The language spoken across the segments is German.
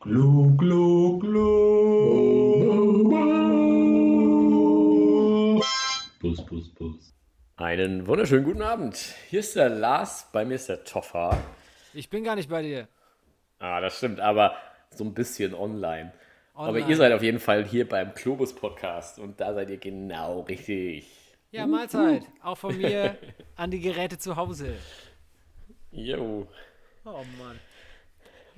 Glu, glu, glu. Bus, bus, bus. Einen wunderschönen guten Abend. Hier ist der Lars, bei mir ist der Toffer. Ich bin gar nicht bei dir. Ah, das stimmt, aber so ein bisschen online. Aber Online. ihr seid auf jeden Fall hier beim Klobus Podcast und da seid ihr genau richtig. Ja, Mahlzeit. Auch von mir an die Geräte zu Hause. Jo. Oh Mann.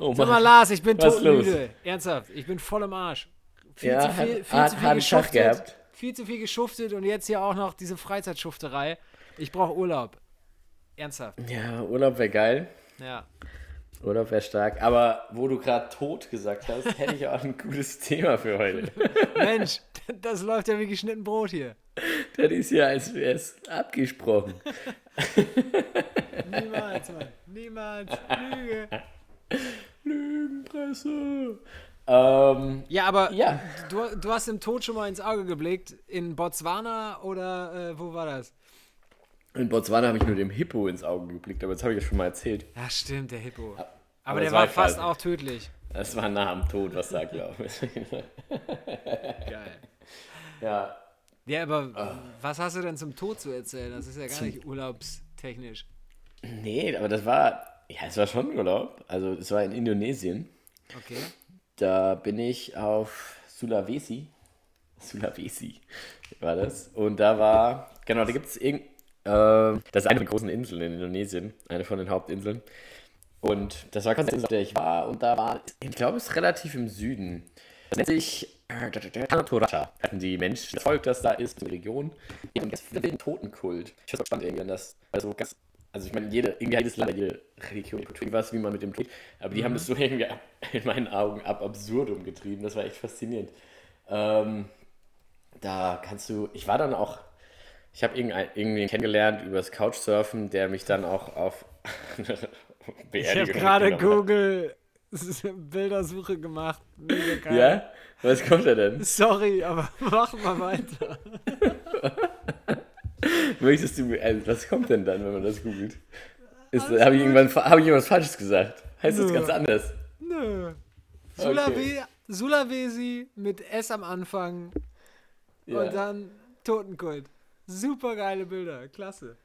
Oh Sag mal, Lars, ich bin todmüde. Ernsthaft, ich bin voll im Arsch. Viel Ja, zu viel, viel hat- zu viel geschuftet. gehabt. Viel zu viel geschuftet und jetzt hier auch noch diese Freizeitschufterei. Ich brauche Urlaub. Ernsthaft. Ja, Urlaub wäre geil. Ja. Urlaub wäre stark. Aber wo du gerade tot gesagt hast, hätte ich auch ein gutes Thema für heute. Mensch, das läuft ja wie geschnitten Brot hier. Das ist ja, als wäre es abgesprochen. Niemals, Mann. Niemals. Lüge. Lügenpresse. Ähm, Ja, aber Ja. Du, du hast dem Tod schon mal ins Auge geblickt. In Botswana oder äh, wo war das? in Botswana habe ich nur dem Hippo ins Auge geblickt, aber das habe ich ja schon mal erzählt. Ja, stimmt, der Hippo. Aber, aber der war fast auch tödlich. Das war nah am Tod, was da glaube ich. Geil. ja, Ja, aber was hast du denn zum Tod zu erzählen? Das ist ja gar nicht urlaubstechnisch. nee, aber das war, ja, es war schon Urlaub. Also es war in Indonesien. Okay. Da bin ich auf Sulawesi. Sulawesi war das. Und da war, genau, da gibt es irgend, äh, das ist eine von den großen Inseln in Indonesien, eine von den Hauptinseln. Und das war ganz Insel, auf der ich war. Und da war, ich glaube, es ist relativ im Süden. Das nennt sich Tantorata. Hatten die Menschen, das Volk, das da ist, die Region. Die haben ganz viel den Totenkult. Ich finde es spannend irgendwie, wenn das, also ganz, also ich meine, jede, irgendwie jedes Land, jede Religion, Kultur, was, wie man mit dem Tod, aber die haben das so irgendwie in meinen Augen ab absurdum getrieben. Das war echt faszinierend. Ähm, da kannst du, ich war dann auch, ich habe irgendwen kennengelernt über das Couchsurfen, der mich dann auch auf eine Ich habe gerade Google Bildersuche gemacht. Mega hat. geil. Ja? Was kommt da denn? Sorry, aber mach mal weiter. Möchtest du, mir- also, was kommt denn dann, wenn man das googelt? Habe ich, irgendwann- hab ich irgendwas Falsches gesagt? Heißt das Nö. ganz anders? Nö. Sulawe Sulawesi mit S am Anfang Ja. und dann Totenkult. Super geile Bilder, klasse.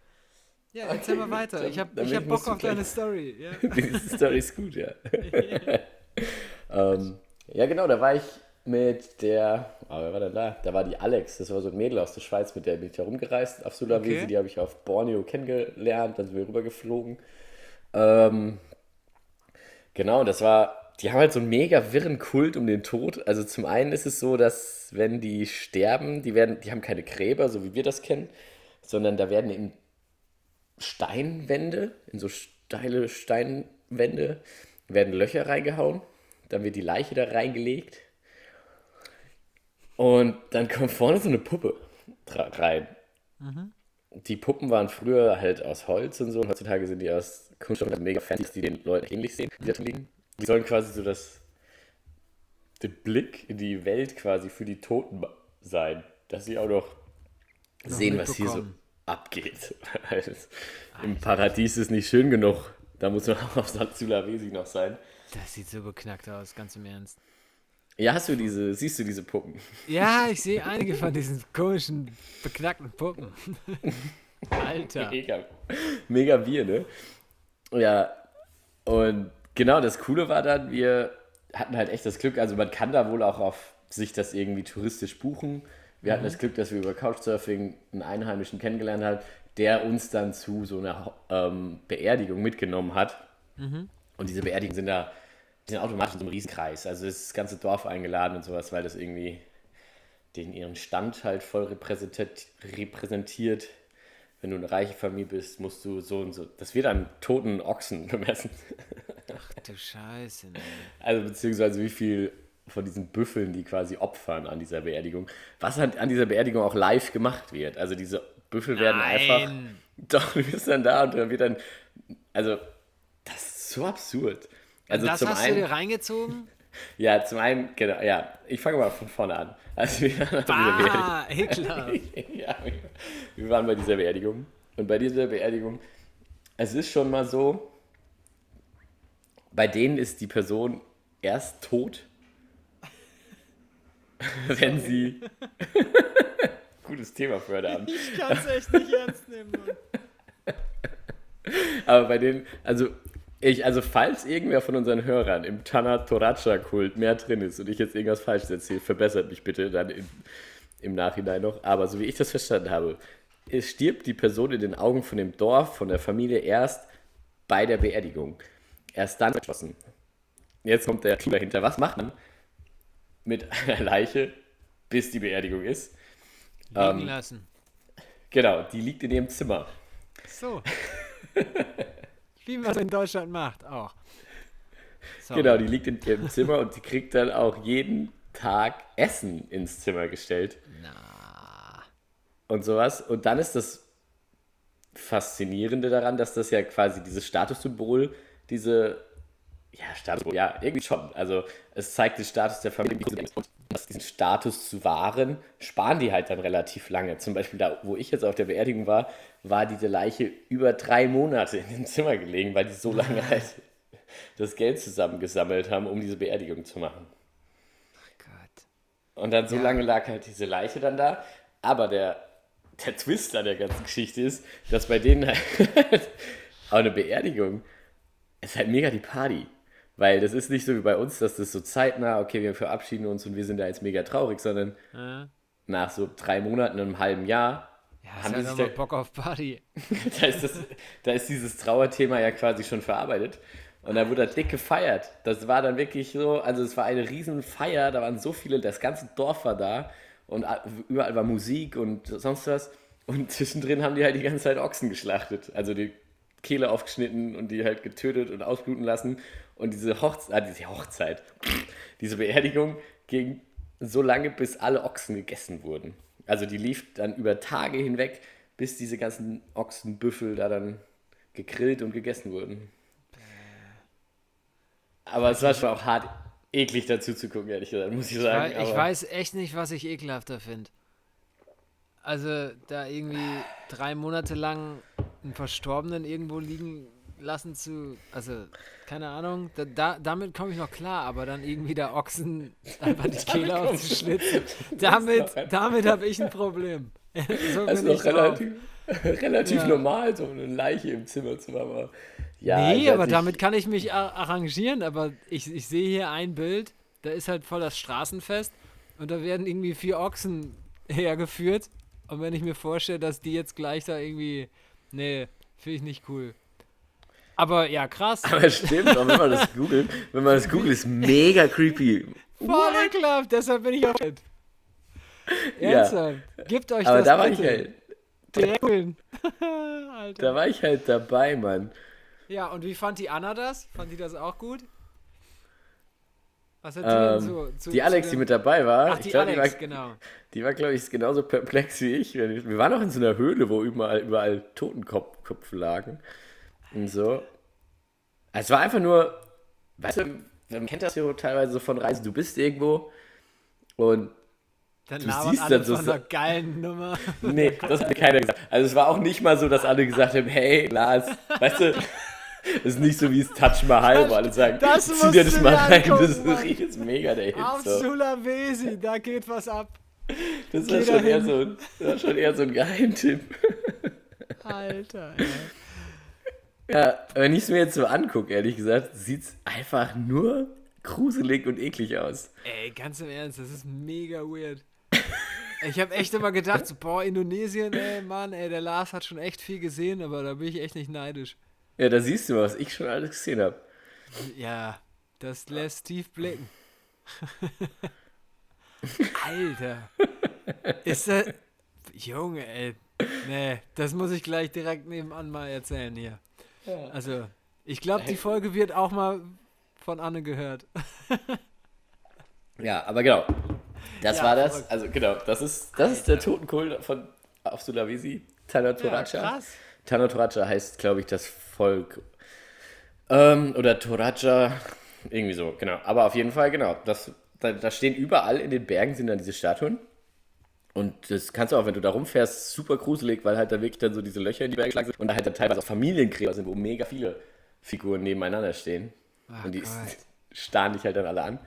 Ja, erzähl mal weiter. Dann- Ich habe ich hab Bock auf deine Story. Ja. Diese Story ist gut, ja. ähm, ja, genau, da war ich mit der, oh, wer war denn da? Da war die Alex, das war so ein Mädel aus der Schweiz, mit der bin ich herumgereist auf Sulawesi, Okay. die habe ich auf Borneo kennengelernt, dann sind wir rübergeflogen. Ähm, genau, das war, die haben halt so einen mega wirren Kult um den Tod. Also zum einen ist es so, dass wenn die sterben, die werden, die haben keine Gräber, so wie wir das kennen, sondern da werden in Steinwände, in so steile Steinwände, werden Löcher reingehauen. Dann wird die Leiche da reingelegt. Und dann kommt vorne so eine Puppe rein. Die Puppen waren früher halt aus Holz und so. Und heutzutage sind die aus Kunststoff und mega fancy, die den Leuten ähnlich sehen, die da drin liegen. Die sollen quasi so das, den Blick in die Welt quasi für die Toten sein. Dass sie auch noch sehen, was hier so abgeht. Es Im Paradies ist nicht schön genug. Da muss man auch auf Sulawesi noch sein. Das sieht so beknackt aus, ganz im Ernst. Ja, hast du diese, siehst du diese Puppen? Ja, ich sehe einige von diesen komischen, beknackten Puppen. Alter. Mega, mega Bier, ne? Ja, und genau, das Coole war dann, wir hatten halt echt das Glück, also man kann da wohl auch auf sich das irgendwie touristisch buchen. Wir hatten das Glück, dass wir über Couchsurfing einen Einheimischen kennengelernt haben, der uns dann zu so einer ähm, Beerdigung mitgenommen hat. Und diese Beerdigungen sind da, die sind automatisch in so einem Riesenkreis. Also ist das ganze Dorf eingeladen und sowas, weil das irgendwie den ihren Stand halt voll repräsentiert, repräsentiert. Wenn du eine reiche Familie bist, musst du so und so. Das wird an toten Ochsen bemessen. Ach du Scheiße, ne. Also beziehungsweise wie viel von diesen Büffeln, die quasi opfern an dieser Beerdigung. Was halt an dieser Beerdigung auch live gemacht wird. Also diese Büffel werden einfach. Nein. Doch, du bist dann da und dann wird dann. Also, das ist so absurd. Also das zum hast du einen. dir reingezogen? Ja, zum einen, genau, ja, ich fange mal von vorne an. Also wir waren auf dieser Beerdigung. Ah, ekelhaft. ja, wir waren bei dieser Beerdigung. Und bei dieser Beerdigung, es ist schon mal so, bei denen ist die Person erst tot, wenn sie. Gutes Thema für heute Abend. Ich kann es echt nicht ernst nehmen, Mann. Aber bei denen, also ich, also falls irgendwer von unseren Hörern im Tanatoracha-Kult mehr drin ist und ich jetzt irgendwas Falsches erzähle, verbessert mich bitte dann in, im Nachhinein noch. Aber so wie ich das verstanden habe, stirbt die Person in den Augen von dem Dorf, von der Familie erst bei der Beerdigung. Erst dann erschossen. Jetzt kommt der Clou dahinter. Was macht man mit einer Leiche, bis die Beerdigung ist? Liegen Ähm, lassen. Genau, die liegt in ihrem Zimmer. So. Wie man es in Deutschland macht, auch. Sorry. Genau, die liegt in ihrem Zimmer und die kriegt dann auch jeden Tag Essen ins Zimmer gestellt. Na. und sowas. Und dann ist das Faszinierende daran, dass das ja quasi dieses Statussymbol, diese, ja, Statussymbol, ja, irgendwie schon. Also es zeigt den Status der Familie. Und diesen Status zu wahren, sparen die halt dann relativ lange. Zum Beispiel da, wo ich jetzt auf der Beerdigung war, war diese Leiche über drei Monate in dem Zimmer gelegen, weil die so lange halt das Geld zusammengesammelt haben, um diese Beerdigung zu machen. Gott. Und dann so Ja. lange lag halt diese Leiche dann da. Aber der, der Twist an der ganzen Geschichte ist, dass bei denen halt auch eine Beerdigung ist halt mega die Party. Weil das ist nicht so wie bei uns, dass das so zeitnah, okay, wir verabschieden uns und wir sind da jetzt mega traurig, sondern Ja, nach so drei Monaten, einem halben Jahr, ja Haben die sich da- Bock auf Party. da ist, das, da ist dieses Trauerthema ja quasi schon verarbeitet. Und da wurde da dick gefeiert. Das war dann wirklich so, also es war eine riesen Feier, da waren so viele, das ganze Dorf war da und überall war Musik und sonst was. Und zwischendrin haben die halt die ganze Zeit Ochsen geschlachtet. Also die Kehle aufgeschnitten und die halt getötet und ausbluten lassen. Und diese Hochzeit, ah, diese Hochzeit, diese Beerdigung ging so lange, bis alle Ochsen gegessen wurden. Also die lief dann über Tage hinweg, bis diese ganzen Ochsenbüffel da dann gegrillt und gegessen wurden. Aber es war schon auch hart eklig dazu zu gucken, ehrlich gesagt, muss ich sagen. Ich aber- weiß echt nicht, was ich ekelhafter finde. Also, da irgendwie drei Monate lang einen Verstorbenen irgendwo liegen lassen zu. Also, keine Ahnung. Da, da, damit komme ich noch klar, aber dann irgendwie der Ochsen einfach die Kehle aufzuschlitzen. Damit, damit habe ich ein Problem. so Das ist drauf. relativ, relativ Ja. normal, so eine Leiche im Zimmer zu haben. Aber ja, nee, aber damit kann ich mich ar- arrangieren. Aber ich, ich sehe hier ein Bild, da ist halt voll das Straßenfest und da werden irgendwie vier Ochsen hergeführt. Und wenn ich mir vorstelle, dass die jetzt gleich da irgendwie. Nee, finde ich nicht cool. Aber ja, krass. Aber stimmt, aber wenn man das googelt, wenn man das googelt, ist mega creepy. Voll ekelhaft, deshalb bin ich auch. Ja. Ernsthaft. Gebt euch Aber das da war ich halt. Alter. da war ich halt dabei, Mann. Ja, und wie fand die Anna das? Fand die das auch gut? Was hat die Ähm, denn so zu die Alex, die mit dabei war, Ach, die war, Alex, genau. die war, glaube ich, genauso perplex wie ich. Wir waren auch in so einer Höhle, wo überall, überall Totenkopf lagen und so. Es war einfach nur, weißt du, man kennt das ja teilweise so von Reisen, du bist irgendwo und Dann Du siehst dann so von einer geilen Nummer. Nee, das hat mir keiner gesagt. Also es war auch nicht mal so, dass alle gesagt haben, hey, Lars, weißt du, es ist nicht so wie es Taj Mahal, wo alle sagen, das zieh dir das mal rein, angucken, das Mann. jetzt mega der Hit. Auf So. Sulawesi, da geht was ab. Das war schon, eher so, ein- das war schon eher so ein Geheimtipp. Alter, ey. Ja, wenn ich es mir jetzt so angucke, ehrlich gesagt, sieht es einfach nur gruselig und eklig aus. Ey, ganz im Ernst, das ist mega weird. Ich habe echt immer gedacht, so, boah, Indonesien, ey, Mann, ey, der Lars hat schon echt viel gesehen, aber da bin ich echt nicht neidisch. Ja, da siehst du mal, was ich schon alles gesehen habe. Ja, das lässt tief blicken. Alter. Ist das. Junge, ey. Nee, das muss ich gleich direkt nebenan mal erzählen hier. Also, ich glaube, die Folge wird auch mal von Anne gehört. Ja, aber genau. Das Ja, war das. verrückt. Also genau, das ist, das ist der Totenkult von auf Sulawesi, Tanatoracha. krass. Tanatoracha heißt, glaube ich, das Volk. Ähm, oder Toraja, irgendwie so, genau. Aber auf jeden Fall, genau. Das, da, da stehen überall in den Bergen sind dann diese Statuen. Und das kannst du auch, wenn du da rumfährst, super gruselig, weil halt da wirklich dann so diese Löcher in die Berge geschlagen sind und da halt dann teilweise auch Familiengräber sind, wo mega viele Figuren nebeneinander stehen. Ach und die Gott. starren dich halt dann alle an.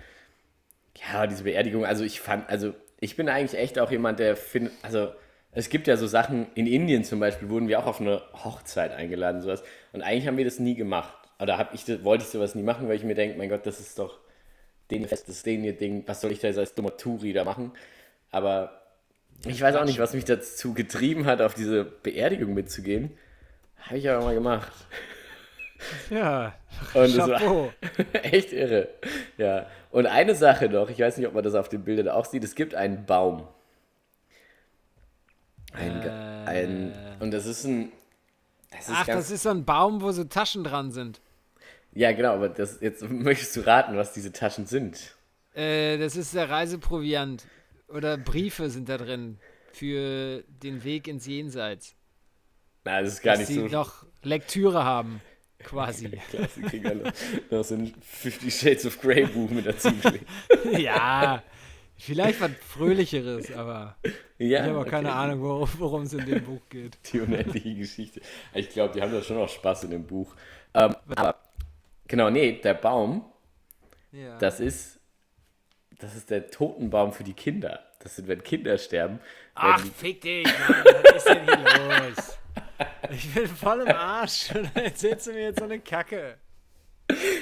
Ja, diese Beerdigung, also ich fand, also ich bin eigentlich echt auch jemand, der findet, also es gibt ja so Sachen, in Indien zum Beispiel wurden wir auch auf eine Hochzeit eingeladen, sowas. Und eigentlich haben wir das nie gemacht. Oder hab ich, das- wollte ich sowas nie machen, weil ich mir denke, mein Gott, das ist doch den Fest, das ist den ihr Ding, was soll ich da jetzt als dummer Touri da machen? Aber ich weiß auch nicht, was mich dazu getrieben hat, auf diese Beerdigung mitzugehen. Habe ich aber mal gemacht. Ja, Und es war Chapeau. echt irre. Ja. Und eine Sache noch, ich weiß nicht, ob man das auf den Bildern auch sieht, es gibt einen Baum. Ein, Ge- ein, und das ist ein. Das ist Ach, das ist so ein Baum, wo so Taschen dran sind. ja, genau, aber das, jetzt möchtest du raten, was diese Taschen sind. Äh, das ist der Reiseproviant. Oder Briefe sind da drin für den Weg ins Jenseits. Na, das ist gar dass nicht sie so. noch Lektüre haben, quasi. Klasse, kriegen alle noch so ein Fifty Shades of Grey Buch mit dazu. ja, vielleicht was Fröhlicheres, aber ja, ich habe auch keine okay. Ahnung, worum es in dem Buch geht. Die unendliche Geschichte. Ich glaube, die haben da schon noch Spaß in dem Buch. Ähm, aber, genau, nee, der Baum, Ja. das ist, das ist der Totenbaum für die Kinder. Das sind, wenn Kinder sterben. Ach, fick dich, Mann, was ist denn hier los? Ich bin voll im Arsch und dann erzählst du mir jetzt so eine Kacke.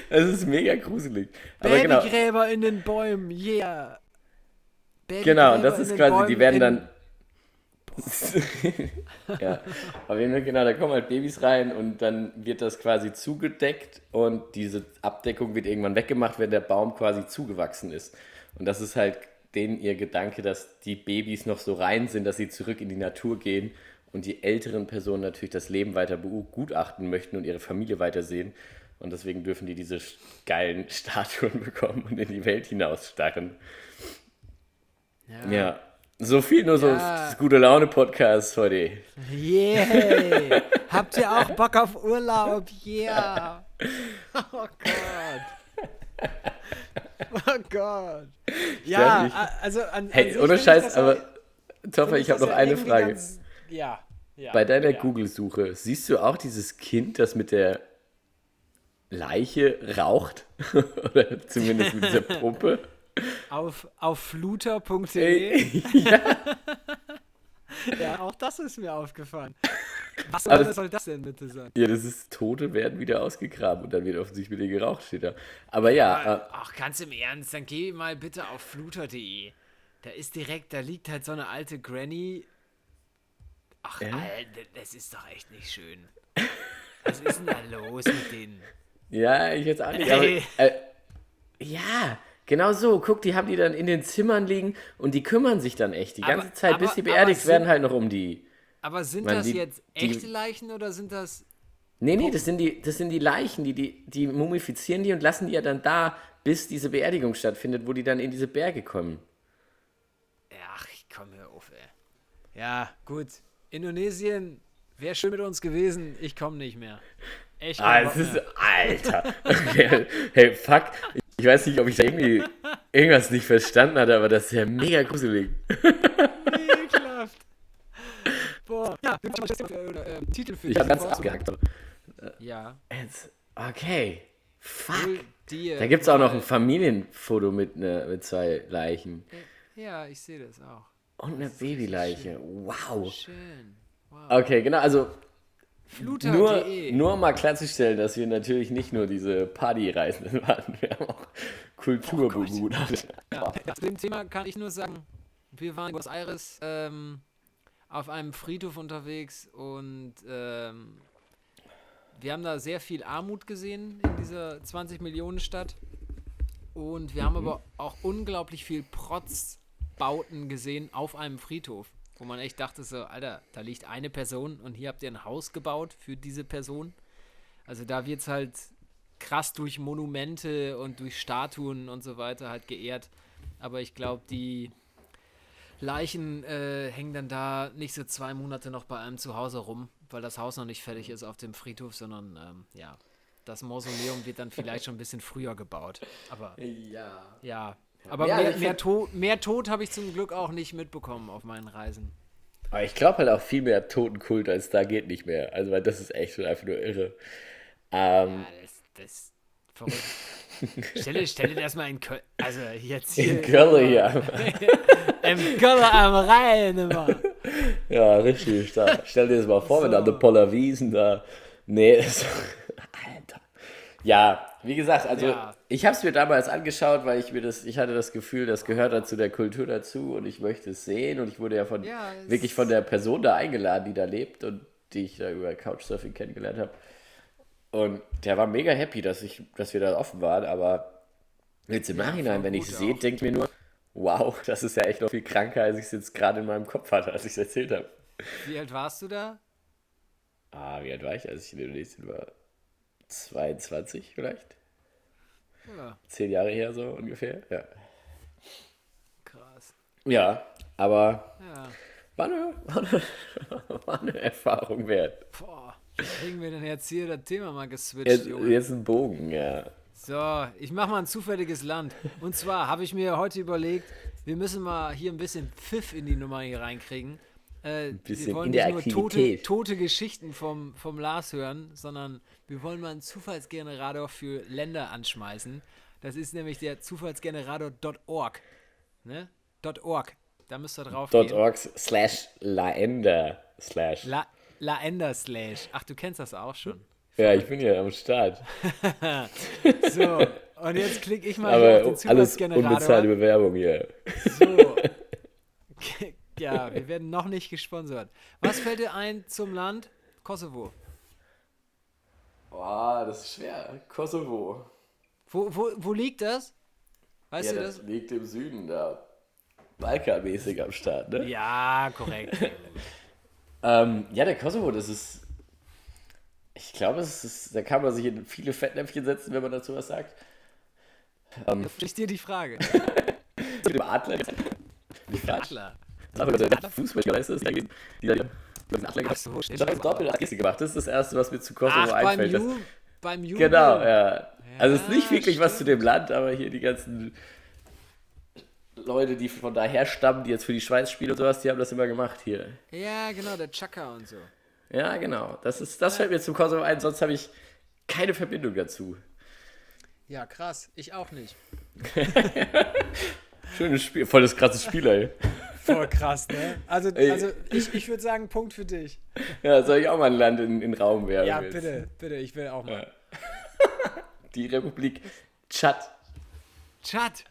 das ist mega gruselig. Aber genau, Babygräber in den Bäumen, yeah. Genau, Babygräber das ist quasi, Bäumen die werden dann. ja, auf jeden Fall, genau, da kommen halt Babys rein und dann wird das quasi zugedeckt und diese Abdeckung wird irgendwann weggemacht, wenn der Baum quasi zugewachsen ist. Und das ist halt denen ihr Gedanke, dass die Babys noch so rein sind, dass sie zurück in die Natur gehen und die älteren Personen natürlich das Leben weiter begutachten möchten und ihre Familie weitersehen. Und deswegen dürfen die diese geilen Statuen bekommen und in die Welt hinausstarren. Ja. So viel nur so Ja. das gute Laune Podcast heute. Yeah! Habt ihr auch Bock auf Urlaub? Yeah! Oh Gott! Oh Gott! Ja, also an, Hey, ohne Scheiß, aber ja- Toffer, ich habe noch ja eine Frage. ganz- ja, ja. Bei deiner ja. Google-Suche, siehst du auch dieses Kind, das mit der Leiche raucht? Oder zumindest mit dieser Puppe? Auf, auf fluter.de. Ja, Ja, auch das ist mir aufgefallen. Was Aber das- soll das denn bitte sein? ja, das ist, Tote werden wieder ausgegraben und dann wird offensichtlich wieder geraucht, steht da. Aber ja, äh, Ach, ganz im Ernst, dann geh mal bitte auf fluter.de. Da ist direkt, da liegt halt so eine alte Granny. Ach, Ja? Alter, das ist doch echt nicht schön. Was ist denn da los mit denen? Ja, ich jetzt auch nicht. Aber, äh, ja, genau so. Guck, die haben die dann in den Zimmern liegen und die kümmern sich dann echt die Aber- ganze Zeit, bis aber- sie aber beerdigt sind- werden, halt noch um die. Aber sind Man, das die- jetzt die- echte Leichen oder sind das. Nee, nee, das sind die, das sind die Leichen, die, die, die mumifizieren die und lassen die ja dann da, bis diese Beerdigung stattfindet, wo die dann in diese Berge kommen. Ach, ich komm hör auf, ey. Ja, gut. Indonesien wäre schön mit uns gewesen. Ich komme nicht mehr. Echt. Ah, es ist. Alter. Hey, fuck. Ich weiß nicht, ob ich da irgendwie irgendwas nicht verstanden hatte, aber das ist ja mega gruselig. Ekelhaft. Boah. Ja, für, oder, ähm, Titel für Ich hab ganz Folge. abgehakt. Ja. Jetzt, okay. Fuck. Dir Da gibt es auch noch ein Familienfoto mit, ne, mit zwei Leichen. Ja, ich sehe das auch. Und eine Babyleiche. Wow. Schön. Wow. Okay, genau. Also nur, Fluter.de. nur um mal klarzustellen, dass wir natürlich nicht nur diese Partyreisenden waren. Wir haben auch Kultur begutachtet. Ja, zu dem Thema kann ich nur sagen, wir waren in Buenos Aires ähm, auf einem Friedhof unterwegs und ähm, wir haben da sehr viel Armut gesehen in dieser 20 Millionen Stadt und wir haben aber auch unglaublich viel Protzbauten gesehen auf einem Friedhof, wo man echt dachte so, Alter, da liegt eine Person und hier habt ihr ein Haus gebaut für diese Person. Also da wird es halt krass durch Monumente und durch Statuen und so weiter halt geehrt. Aber ich glaube, die Leichen äh, hängen dann da nicht so zwei Monate noch bei einem zu Hause rum, weil das Haus noch nicht fertig ist auf dem Friedhof, sondern ähm, ja, das Mausoleum wird dann vielleicht schon ein bisschen früher gebaut. Aber Ja. ja, aber Ja, mehr, ich mehr, find- to mehr Tod habe ich zum Glück auch nicht mitbekommen auf meinen Reisen. Aber ich glaube halt auch viel mehr Totenkult als da geht nicht mehr. Also, weil das ist echt schon einfach nur irre. Ähm, Ja, das, das verrückt. Stell dir, stell dir das mal in Köln. Also jetzt In hier. Köln hier. Im Köln am Rhein immer. Ja, richtig stark. Stell dir das mal vor, wenn da So. eine Poller Wiesen da. Nee, das, Alter. Ja, wie gesagt, also Ja. ich habe es mir damals angeschaut, weil ich mir das, ich hatte das Gefühl, das gehört dazu der Kultur dazu und ich möchte es sehen und ich wurde ja von Ja, wirklich von der Person da eingeladen, die da lebt und die ich da über Couchsurfing kennengelernt habe. Und der war mega happy, dass ich, dass wir da offen waren, aber jetzt im Nachhinein, wenn ich es sehe, denke ich mir nur, wow, das ist ja echt noch viel kranker, als ich es jetzt gerade in meinem Kopf hatte, als ich es erzählt habe. Wie alt warst du da? Ah, wie alt war ich, als ich in Indonesien war? 22 vielleicht? Ja, Zehn Jahre her so ungefähr? Ja. krass. Ja, aber Ja. war eine, war eine, war eine Erfahrung wert. Boah. Kriegen wir denn jetzt hier das Thema mal geswitcht, Jetzt, Junge? jetzt ein Bogen, ja. So, ich mach mal ein zufälliges Land. Und zwar habe ich mir heute überlegt, wir müssen mal hier ein bisschen Pfiff in die Nummer hier reinkriegen. Äh, wir wollen nicht nur tote, tote Geschichten vom, vom Lars hören, sondern wir wollen mal einen Zufallsgenerator für Länder anschmeißen. Das ist nämlich der Zufallsgenerator.org. Ne? .org. Da müsst ihr drauf gehen. .org slash laender slash. La, Laender Slash. Ach, du kennst das auch schon. Ja, ich bin ja am Start. So, und jetzt klicke ich mal Aber auf den alles Zufallsgenerator. unbezahlte Bewerbung hier. So. Ja, wir werden noch nicht gesponsert. Was fällt dir ein zum Land Kosovo? Boah, das ist schwer. Kosovo. Wo, wo, wo liegt das? Weißt Ja, du das das? liegt im Süden da. Balkanmäßig am Start, ne? Ja, korrekt. Ähm, ja, der Kosovo, das ist. Ich glaube, es ist, da kann man sich in viele Fettnäpfchen setzen, wenn man dazu was sagt. Ähm, Ich dir die Frage. mit dem Adler. Die Frage. Adler. Aber der Fußballspieler ist das, die da die den Adler gemacht. so, Ich habe jetzt doppelt als Geste gemacht. Das ist das Erste, was mir zu Kosovo Ach, beim einfällt. Das, Ju, beim Ju. genau, ja. Also es ist nicht wirklich was zu stimmt. dem Land, aber hier die ganzen Leute, die von daher stammen, die jetzt für die Schweiz spielen und sowas, die haben das immer gemacht hier. Ja, genau, der Chaka und so. Ja, genau. Das, ist, das fällt mir zum Kosovo ein, sonst habe ich keine Verbindung dazu. Ja, krass. Ich auch nicht. Schönes Spiel, voll das krasse Spiel, ey. Voll krass, ne? Also, Ey. also ich, ich würde sagen, Punkt für dich. Ja, soll ich auch mal ein Land in, in den Raum werfen? Ja, jetzt? bitte, bitte, ich will auch mal. Die Republik Tschad. Tschad.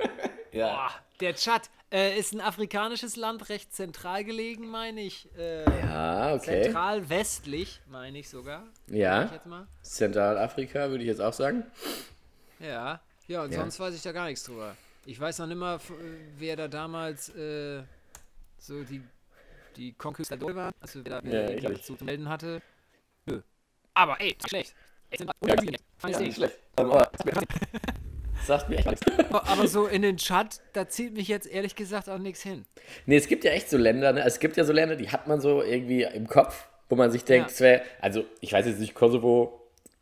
Ja. Boah, der Tschad äh, ist ein afrikanisches Land, recht zentral gelegen, meine ich. Äh, Ja, okay. Zentral westlich, meine ich sogar. Ich Ja. Zentralafrika würde ich jetzt auch sagen. Ja. Ja, und Ja. sonst weiß ich da gar nichts drüber. Ich weiß noch nicht mal, wer da damals äh, so die, die Conquistador war. Also wer da Ja, wer ich da nicht. zu melden hatte. Nö. Aber ey, schlecht. Wir- Ja, Ja, nicht schlecht. Aber sagt mir echt nichts. Aber so in den Chat, da zieht mich jetzt ehrlich gesagt auch nichts hin. Nee, es gibt ja echt so Länder, ne? es gibt ja so Länder, die hat man so irgendwie im Kopf, wo man sich denkt, Ja. es wäre, also ich weiß jetzt nicht, Kosovo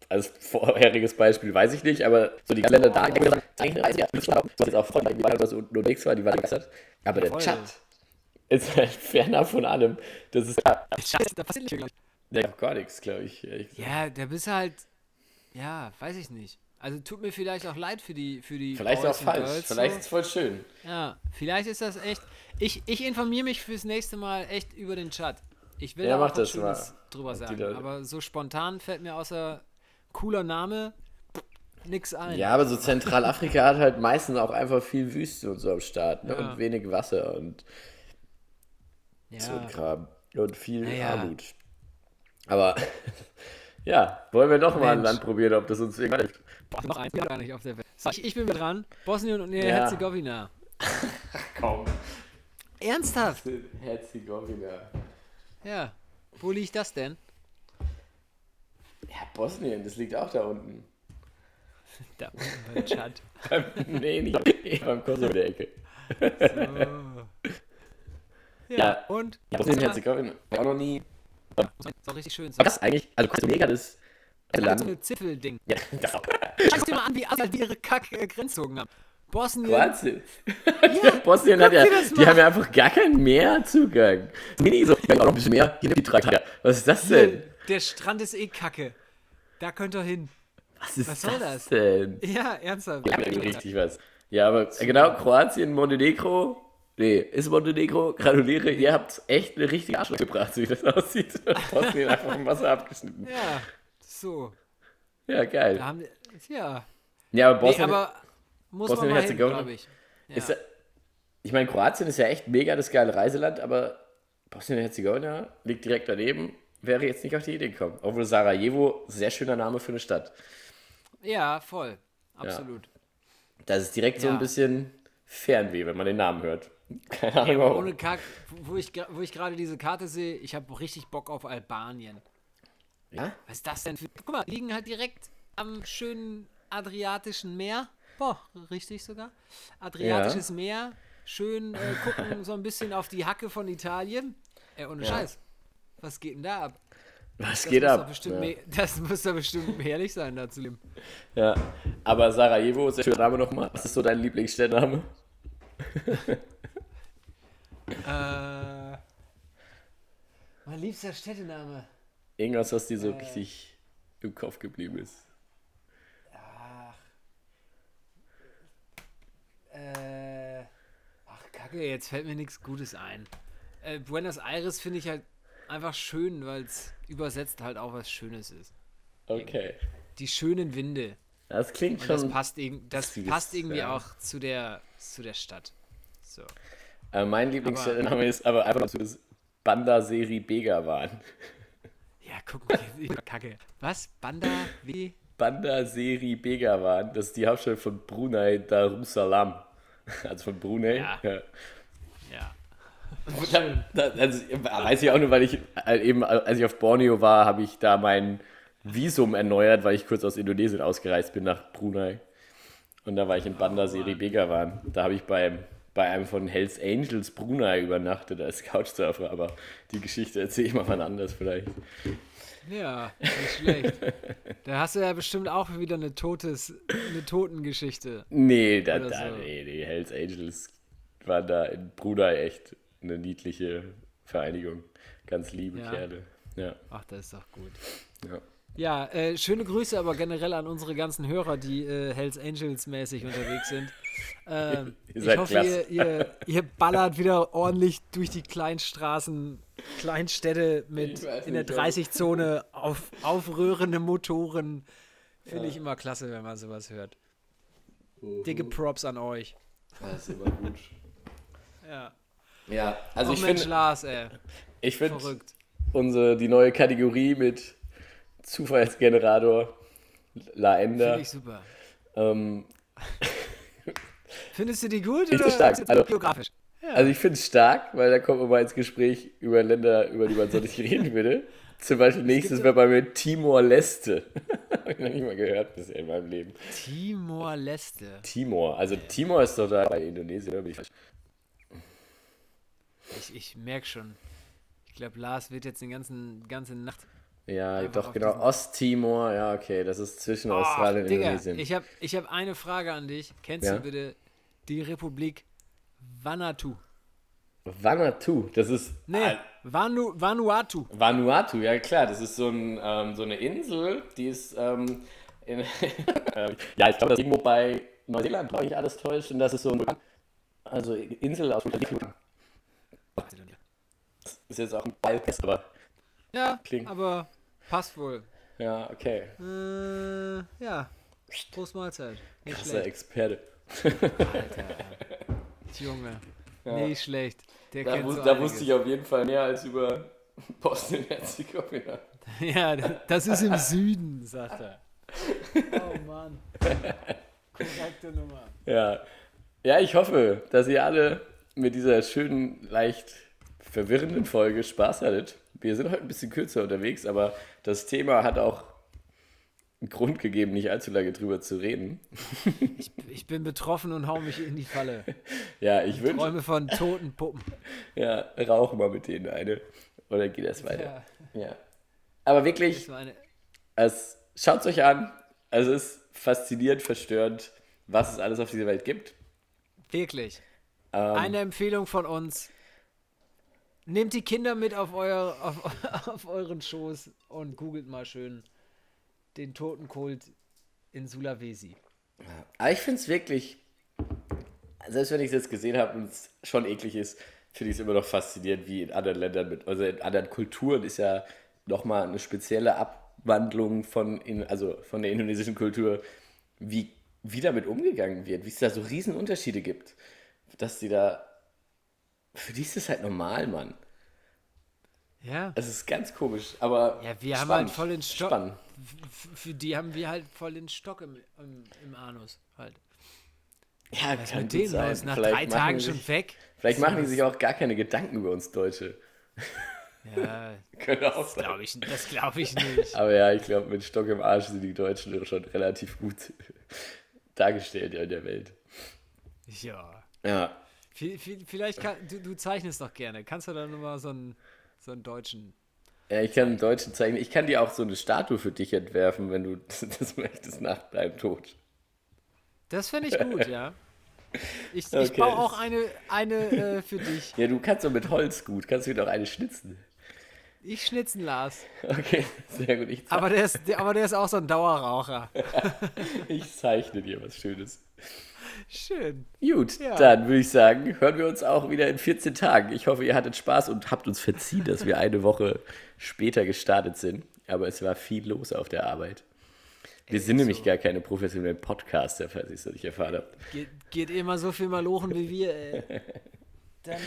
als vorheriges Beispiel weiß ich nicht, aber so die Länder da, ich eine Reise, ja, das war jetzt auch Freunde, die waren so unterwegs war, die waren begeistert. Aber der Voll. Chat ist halt fernab von allem. Das ist ja, Scheiße, da passiert nicht viel. der hat gar nichts, glaube ich. Ja, der bist halt, ja, weiß ich nicht. Also tut mir vielleicht auch leid für die für die Vielleicht Boys auch falsch, Girls vielleicht so. ist es voll schön. Ja, vielleicht ist das echt. Ich, ich informiere mich fürs nächste Mal echt über den Chat. Ich will Ja, da mach auch was das mal. Schönes drüber sagen. Aber so spontan fällt mir außer cooler Name nix ein. Ja, aber so Zentralafrika hat halt meistens auch einfach viel Wüste und so am Start ne? Ja. und wenig Wasser und ja. so ein Kram und viel Ja, ja. Armut. Aber ja, wollen wir noch mal ein. Land probieren, ob das uns irgendwann hilft. Noch eins gar nicht auf der Welt. So, ich, ich bin mit dran. Bosnien und Ja. Herzegowina. Kaum. Ernsthaft? Herzegowina. Ja. Wo liegt das denn? Ja, Bosnien, das liegt auch da unten. Da unten beim Chat. nee, nicht beim Kosovo der Ecke. Ja, Ja. und? Ja, Bosnien-Herzegowina. Auch noch nie. So richtig schön. So, Aber das eigentlich, also Rica, das so Land. eine Ziffelding. Ja, das auch. Schau dir mal an, wie alle ihre Kack-Grenzzogen haben. Bosnien. Wahnsinn. Bosnien hat ja, das die haben ja einfach gar keinen Meerzugang. Mini so, ja, auch noch ein bisschen mehr. Hier die Tage. Was ist das denn? Der Strand ist eh kacke. Da könnt ihr hin. Was ist Was soll das, das? denn? Ja, ernsthaft. Ja, richtig was. Ja, aber äh, genau, Kroatien, Montenegro. Nee, ist Montenegro, gratuliere, ihr habt echt eine richtige Arschloch gebracht, so wie das aussieht. Bosnien einfach vom Wasser abgeschnitten. Ja, so. Ja, geil. Da haben ja. Ja, aber Nee, Bosnien, aber muss man mal hin, Bosnien-Herzegowina glaube ich. Ja. ist ich meine, Kroatien ist ja echt mega das geile Reiseland, aber Bosnien-Herzegowina liegt direkt daneben, wäre jetzt nicht auf die Idee gekommen. Obwohl Sarajevo, sehr schöner Name für eine Stadt. ja, voll. Absolut. Das ist direkt so ein Ja. bisschen Fernweh, wenn man den Namen hört. Keine Ahnung Ja, warum. ohne Kack, wo ich, wo ich gerade diese Karte sehe, ich habe richtig Bock auf Albanien. Ja? Was ist das denn für. Guck mal, liegen halt direkt am schönen Adriatischen Meer. Boah, richtig sogar. Adriatisches Meer. Schön äh, gucken so ein bisschen auf die Hacke von Italien. Ey, ohne Ja. Scheiß. Was geht denn da ab? Was Das geht ab? Ja. das muss doch bestimmt herrlich sein, da zu leben. Ja, aber Sarajevo ist der schöne Name nochmal. Was ist so dein Lieblingsstadtname? Äh, mein liebster Städtename. Irgendwas, was dir so Äh. richtig im Kopf geblieben ist. Äh, ach, Kacke, jetzt fällt mir nichts Gutes ein. Äh, Buenos Aires finde ich halt einfach schön, weil es übersetzt halt auch was Schönes ist. Okay. Die schönen Winde. Das klingt Und das schon. passt, irg das süß, passt irgendwie ja. auch zu der, zu der Stadt. So. Äh, mein Lieblingsstadtname ist aber einfach nur das Banda-Serie Begawan. Ja, guck mal, Kacke. Was? Banda? Wie? Banda-Serie Begawan, das ist die Hauptstadt von Brunei Darussalam. Also von Brunei. Ja. Ja. Ja. Da, da, also, weiß ich auch nur, weil ich äh, eben, als ich auf Borneo war, habe ich da mein Visum erneuert, weil ich kurz aus Indonesien ausgereist bin nach Brunei. Und da war ich in Banda-Serie Begawan. Da habe ich beim, bei einem von Hells Angels Brunei übernachtet als Couchsurfer, aber die Geschichte erzähle ich mal wann anders vielleicht. Ja, nicht schlecht. Da hast du ja bestimmt auch wieder eine totes, eine Totengeschichte. Nee, da, da, so. nee, die Hells Angels waren da in Brunei echt eine niedliche Vereinigung. Ganz liebe Ja. Kerle. Ja, Ach, das ist doch gut. ja. Ja, äh, schöne Grüße aber generell an unsere ganzen Hörer, die äh, Hells Angels mäßig unterwegs sind. Ähm, Ihr ich hoffe, ihr, ihr, ihr ballert wieder ordentlich durch die Kleinstraßen, Kleinstädte mit in der nicht, ob- 30-Zone auf aufrührende Motoren. Finde ich immer klasse, wenn man sowas hört. Dicke Props an euch. Das ist immer gut. Ja. Ja, also oh ich finde, Lars, ey. ich finde unsere die neue Kategorie mit Zufallsgenerator La Ender. Finde ich super. Ähm, Findest du die gut Ich oder stark. Also- geografisch? also ich finde es stark, weil da kommt man mal ins Gespräch über Länder, über die man so nicht reden würde. Zum Beispiel nächstes wäre bei mir Timor-Leste. Habe ich noch nicht mal gehört bisher in meinem Leben. Timor-Leste. Timor. Also Timor ist doch da bei Indonesien, oder? Bin ich falsch? Ich, ich merke schon. Ich glaube, Lars wird jetzt die ganzen, ganze Nacht. Ja, Einfach doch, genau. Osttimor, ja, okay. Das ist zwischen Australien und Digga, Indonesien. ich habe ich hab eine Frage an dich. Kennst Ja? du bitte die Republik Vanuatu? Vanuatu, das ist. Nee, Ah, Vanu, Vanuatu. Vanuatu, ja klar, das ist so, ein, ähm, so eine Insel, die ist. Ähm, in, ähm, ja, ich glaube, das ist irgendwo bei Neuseeland, glaube ich, alles täuscht. Und das ist so ein. Also Insel aus Vulkan. Ist jetzt auch ein Ballpest, aber. Ja, Klingt- aber passt wohl. Ja, okay. Äh, ja. Prost Mahlzeit. Nicht Krasser schlecht. Experte. Alter. Junge. Nicht schlecht. Der Da, wus so da wusste ich auf jeden Fall mehr als über Bosnien-Herzegowina. Ja, das ist im Süden, sagt er. Oh Mann. Korrekte Nummer. Ja. ja, ich hoffe, dass ihr alle mit dieser schönen, leicht verwirrenden Folge Spaß hattet. Wir sind heute ein bisschen kürzer unterwegs, aber das Thema hat auch einen Grund gegeben, nicht allzu lange drüber zu reden. Ich bin betroffen und hau mich in die Falle. Ja, ich wünsche, Träume von toten Puppen. ja, rauche mal mit denen eine. Oder geht das weiter? Ja, Ja. Aber wirklich, es, schaut es euch an. Es ist faszinierend, verstörend, was es alles auf dieser Welt gibt. Wirklich. Ähm, Eine Empfehlung von uns. Nehmt die Kinder mit auf, euer, auf, auf euren Schoß und googelt mal schön den Totenkult in Sulawesi. Aber ich finde es wirklich, selbst wenn ich es jetzt gesehen habe und es schon eklig ist, finde ich es immer noch faszinierend, wie in anderen Ländern, mit, also in anderen Kulturen ist ja nochmal eine spezielle Abwandlung von, in, also von der indonesischen Kultur, wie, wie damit umgegangen wird, wie es da so riesen Unterschiede gibt. Dass die da, für die ist das halt normal, Mann. Ja. Es ist ganz komisch, aber Ja, wir haben spannend, halt voll den Stock. Spannend. Für die haben wir halt voll den Stock im, im, im Anus halt. Ja, Was kann mit denen sein. los? Nach Vielleicht drei Tagen die schon sich, weg? Vielleicht machen die sich auch gar keine Gedanken über uns Deutsche. Ja, Könnte auch das glaube ich, das glaub ich nicht. Aber ja, ich glaube, mit Stock im Arsch sind die Deutschen schon relativ gut dargestellt ja, in der Welt. Ja. Ja. Vi- vi- Vielleicht kann, du, du zeichnest doch gerne. Kannst du da nochmal so einen, so einen deutschen. ja, ich kann einen Deutschen zeichnen. Ich kann dir auch so eine Statue für dich entwerfen, wenn du das möchtest nach deinem Tod. Das finde ich gut, ja. Ich, ich Okay. baue auch eine, eine äh, für dich. Ja, du kannst so mit Holz gut. Kannst du mir doch eine schnitzen. Ich schnitzen Lars. Okay, sehr gut. Ich, Aber der ist, der, aber der ist auch so ein Dauerraucher. ich zeichne dir was Schönes. Schön. Gut, Ja. dann würde ich sagen, hören wir uns auch wieder in 14 Tagen. Ich hoffe, ihr hattet Spaß und habt uns verziehen, dass wir eine Woche später gestartet sind. Aber es war viel los auf der Arbeit. Wir sind nämlich gar keine professionellen Podcaster, falls ihr es noch nicht erfahren habt. Geht, geht immer so viel malochen wie wir, ey. Dann,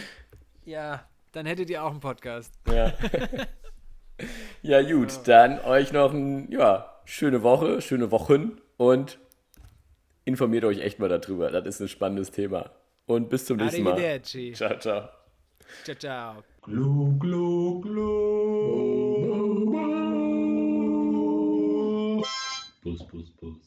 ja, dann hättet ihr auch einen Podcast. Ja. ja, gut, dann euch noch eine ja, schöne Woche, schöne Wochen und informiert euch echt mal darüber. Das ist ein spannendes Thema. Und bis zum nächsten Mal. Ciao, ciao. Ciao, ciao. Glu, glu, glu. Bus, bus, bus.